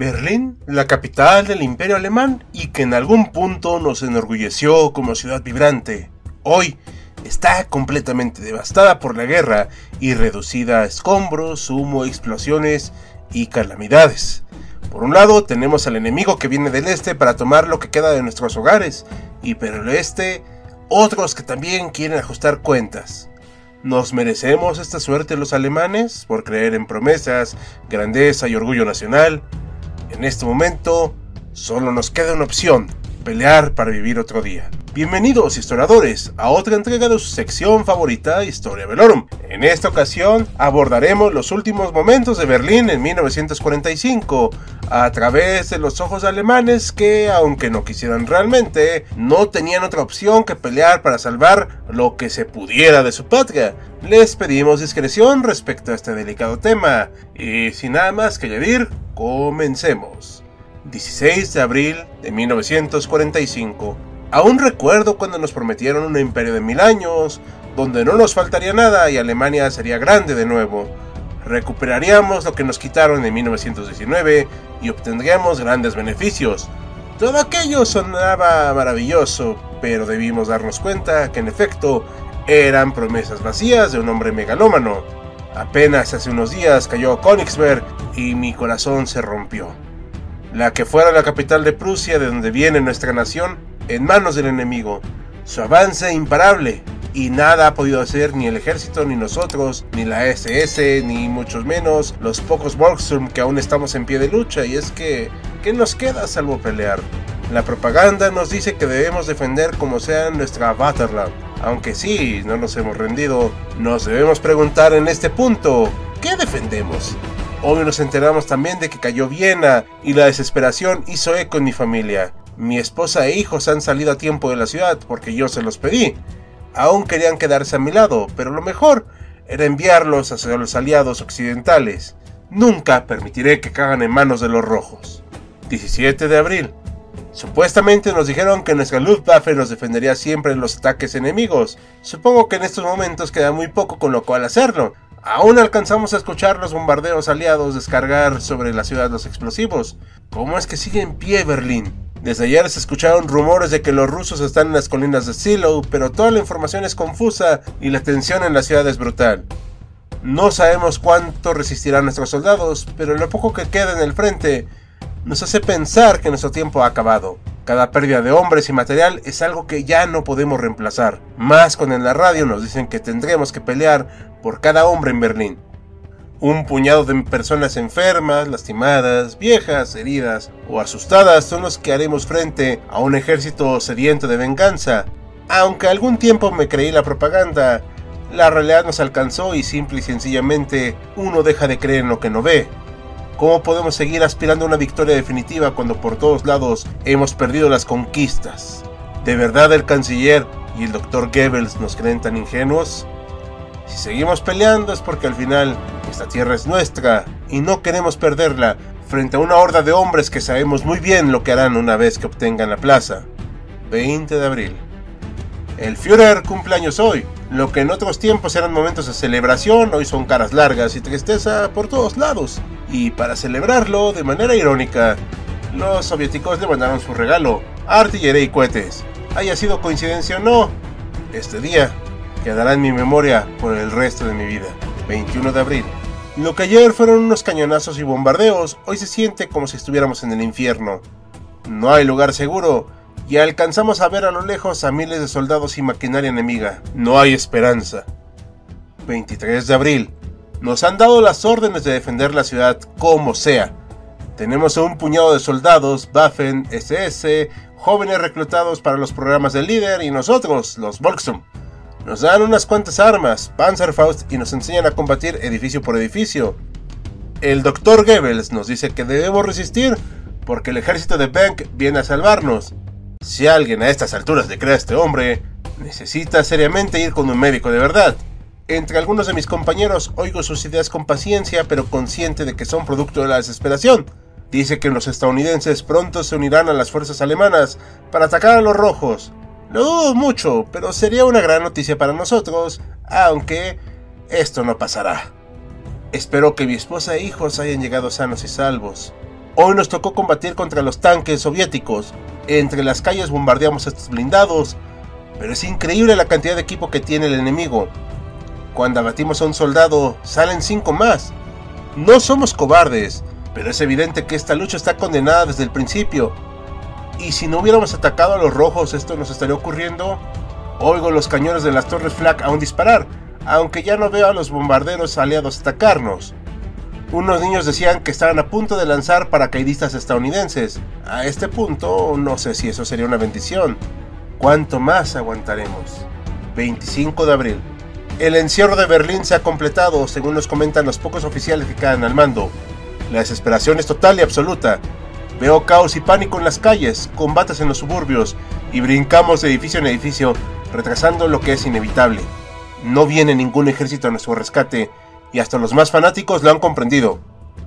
Berlín, la capital del imperio alemán y que en algún punto nos enorgulleció como ciudad vibrante, hoy está completamente devastada por la guerra y reducida a escombros, humo, explosiones y calamidades. Por un lado tenemos al enemigo que viene del este para tomar lo que queda de nuestros hogares y por el este otros que también quieren ajustar cuentas. ¿Nos merecemos esta suerte los alemanes por creer en promesas, grandeza y orgullo nacional? En este momento, solo nos queda una opción, pelear para vivir otro día. Bienvenidos historiadores a otra entrega de su sección favorita Historia Velorum. En esta ocasión abordaremos los últimos momentos de Berlín en 1945 a través de los ojos alemanes que, aunque no quisieran realmente, no tenían otra opción que pelear para salvar lo que se pudiera de su patria. Les pedimos discreción respecto a este delicado tema y sin nada más que añadir, comencemos. 16 de abril de 1945 Aún recuerdo cuando nos prometieron un imperio de mil años, donde no nos faltaría nada y Alemania sería grande de nuevo. Recuperaríamos lo que nos quitaron en 1919 y obtendríamos grandes beneficios. Todo aquello sonaba maravilloso, pero debimos darnos cuenta que en efecto eran promesas vacías de un hombre megalómano. Apenas hace unos días cayó Königsberg y mi corazón se rompió. La que fuera la capital de Prusia, de donde viene nuestra nación, en manos del enemigo. Su avance imparable y nada ha podido hacer ni el ejército, ni nosotros, ni la SS, ni mucho menos los pocos Volkssturm que aún estamos en pie de lucha. Y es que, ¿qué nos queda salvo pelear? La propaganda nos dice que debemos defender como sea nuestra Vaterland. Aunque sí, no nos hemos rendido, nos debemos preguntar en este punto, ¿qué defendemos? Hoy nos enteramos también de que cayó Viena y la desesperación hizo eco en mi familia. Mi esposa e hijos han salido a tiempo de la ciudad porque yo se los pedí. Aún querían quedarse a mi lado, pero lo mejor era enviarlos hacia los aliados occidentales. Nunca permitiré que cagan en manos de los rojos. 17 de abril. Supuestamente nos dijeron que nuestra Luftwaffe nos defendería siempre de los ataques enemigos. Supongo que en estos momentos queda muy poco con lo cual hacerlo. Aún alcanzamos a escuchar los bombardeos aliados descargar sobre la ciudad los explosivos. ¿Cómo es que sigue en pie Berlín? Desde ayer se escucharon rumores de que los rusos están en las colinas de Silo, pero toda la información es confusa y la tensión en la ciudad es brutal. No sabemos cuánto resistirán nuestros soldados, pero lo poco que queda en el frente nos hace pensar que nuestro tiempo ha acabado. Cada pérdida de hombres y material es algo que ya no podemos reemplazar. Más con en la radio nos dicen que tendremos que pelear por cada hombre en Berlín. Un puñado de personas enfermas, lastimadas, viejas, heridas o asustadas son los que haremos frente a un ejército sediento de venganza. Aunque algún tiempo me creí la propaganda, la realidad nos alcanzó y simple y sencillamente uno deja de creer en lo que no ve. ¿Cómo podemos seguir aspirando a una victoria definitiva cuando por todos lados hemos perdido las conquistas? ¿De verdad el canciller y el doctor Goebbels nos creen tan ingenuos? Si seguimos peleando es porque al final esta tierra es nuestra y no queremos perderla frente a una horda de hombres que sabemos muy bien lo que harán una vez que obtengan la plaza. 20 de abril. El Führer cumple años hoy. Lo que en otros tiempos eran momentos de celebración, hoy son caras largas y tristeza por todos lados. Y para celebrarlo, de manera irónica, los soviéticos le mandaron su regalo, artillería y cohetes. Haya sido coincidencia o no, este día quedará en mi memoria por el resto de mi vida. 21 de abril. Lo que ayer fueron unos cañonazos y bombardeos, hoy se siente como si estuviéramos en el infierno. No hay lugar seguro, y alcanzamos a ver a lo lejos a miles de soldados y maquinaria enemiga. No hay esperanza. 23 de abril. Nos han dado las órdenes de defender la ciudad como sea. Tenemos a un puñado de soldados, Waffen, SS, jóvenes reclutados para los programas del líder y nosotros, los Volksum. Nos dan unas cuantas armas, Panzerfaust, y nos enseñan a combatir edificio por edificio. El Dr. Goebbels nos dice que debemos resistir porque el ejército de Bank viene a salvarnos. Si alguien a estas alturas le cree a este hombre, necesita seriamente ir con un médico de verdad. Entre algunos de mis compañeros oigo sus ideas con paciencia, pero consciente de que son producto de la desesperación. Dice que los estadounidenses pronto se unirán a las fuerzas alemanas para atacar a los rojos. Lo dudo mucho, pero sería una gran noticia para nosotros, aunque esto no pasará. Espero que mi esposa e hijos hayan llegado sanos y salvos. Hoy nos tocó combatir contra los tanques soviéticos. Entre las calles bombardeamos estos blindados, pero es increíble la cantidad de equipo que tiene el enemigo. Cuando abatimos a un soldado, salen cinco más. No somos cobardes, pero es evidente que esta lucha está condenada desde el principio y si no hubiéramos atacado a los rojos, esto nos estaría ocurriendo. Oigo los cañones de las torres Flak aún disparar, aunque ya no veo a los bombarderos aliados atacarnos. Unos niños decían que estaban a punto de lanzar paracaidistas estadounidenses. A este punto, no sé si eso sería una bendición. ¿Cuánto más aguantaremos? 25 de abril. El encierro de Berlín se ha completado, según nos comentan los pocos oficiales que quedan al mando. La desesperación es total y absoluta. Veo caos y pánico en las calles, combates en los suburbios y brincamos de edificio en edificio, retrasando lo que es inevitable. No viene ningún ejército a nuestro rescate y hasta los más fanáticos lo han comprendido.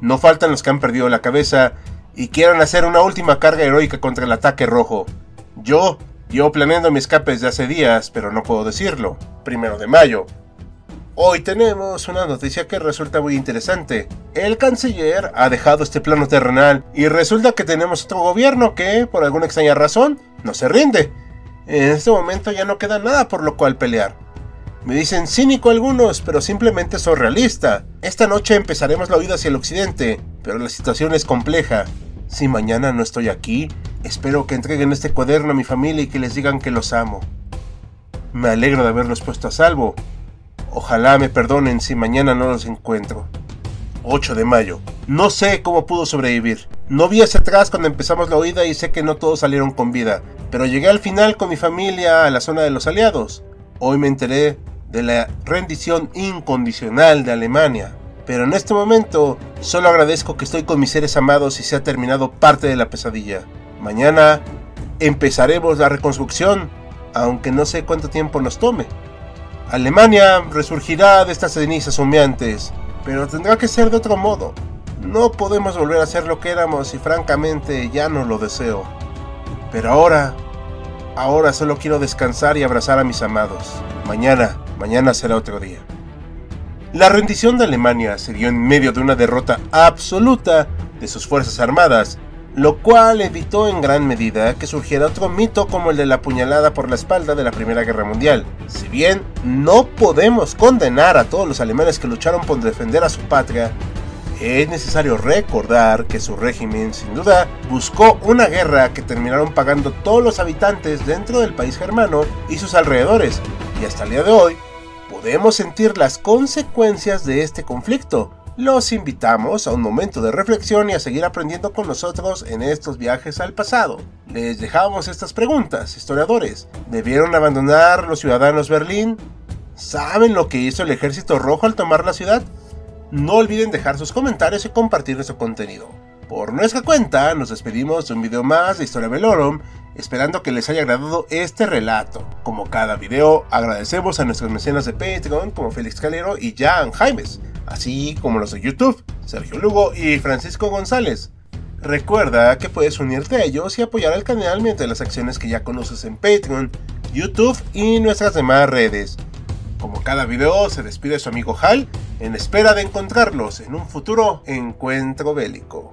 No faltan los que han perdido la cabeza y quieran hacer una última carga heroica contra el ataque rojo. Yo, yo planeando mi escape desde hace días, pero no puedo decirlo. Primero de mayo. Hoy tenemos una noticia que resulta muy interesante. El canciller ha dejado este plano terrenal y resulta que tenemos otro gobierno que, por alguna extraña razón, no se rinde. En este momento ya no queda nada por lo cual pelear. Me dicen cínico algunos, pero simplemente soy realista. Esta noche empezaremos la huida hacia el occidente, pero la situación es compleja. Si mañana no estoy aquí, espero que entreguen este cuaderno a mi familia y que les digan que los amo. Me alegro de haberlos puesto a salvo, Ojalá me perdonen si mañana no los encuentro. 8 de mayo. No sé cómo pudo sobrevivir. No vi hacia atrás cuando empezamos la huida y sé que no todos salieron con vida, pero llegué al final con mi familia a la zona de los aliados. Hoy me enteré de la rendición incondicional de Alemania. Pero en este momento solo agradezco que estoy con mis seres amados y se ha terminado parte de la pesadilla. Mañana empezaremos la reconstrucción, aunque no sé cuánto tiempo nos tome. Alemania resurgirá de estas cenizas humeantes, pero tendrá que ser de otro modo. No podemos volver a ser lo que éramos y francamente ya no lo deseo. Pero ahora, ahora solo quiero descansar y abrazar a mis amados. Mañana, mañana será otro día. La rendición de Alemania se dio en medio de una derrota absoluta de sus fuerzas armadas lo cual evitó en gran medida que surgiera otro mito como el de la puñalada por la espalda de la Primera Guerra Mundial. Si bien no podemos condenar a todos los alemanes que lucharon por defender a su patria, es necesario recordar que su régimen sin duda buscó una guerra que terminaron pagando todos los habitantes dentro del país germano y sus alrededores, y hasta el día de hoy podemos sentir las consecuencias de este conflicto, los invitamos a un momento de reflexión y a seguir aprendiendo con nosotros en estos viajes al pasado. Les dejamos estas preguntas, historiadores. ¿Debieron abandonar los ciudadanos Berlín? ¿Saben lo que hizo el ejército rojo al tomar la ciudad? No olviden dejar sus comentarios y compartir nuestro contenido. Por nuestra cuenta, nos despedimos de un video más de Historia Velorum, esperando que les haya agradado este relato. Como cada video, agradecemos a nuestros mecenas de Patreon como Félix Calero y Jan Jaimes así como los de YouTube, Sergio Lugo y Francisco González. Recuerda que puedes unirte a ellos y apoyar al canal mediante las acciones que ya conoces en Patreon, YouTube y nuestras demás redes. Como cada video se despide su amigo Hal en espera de encontrarlos en un futuro encuentro bélico.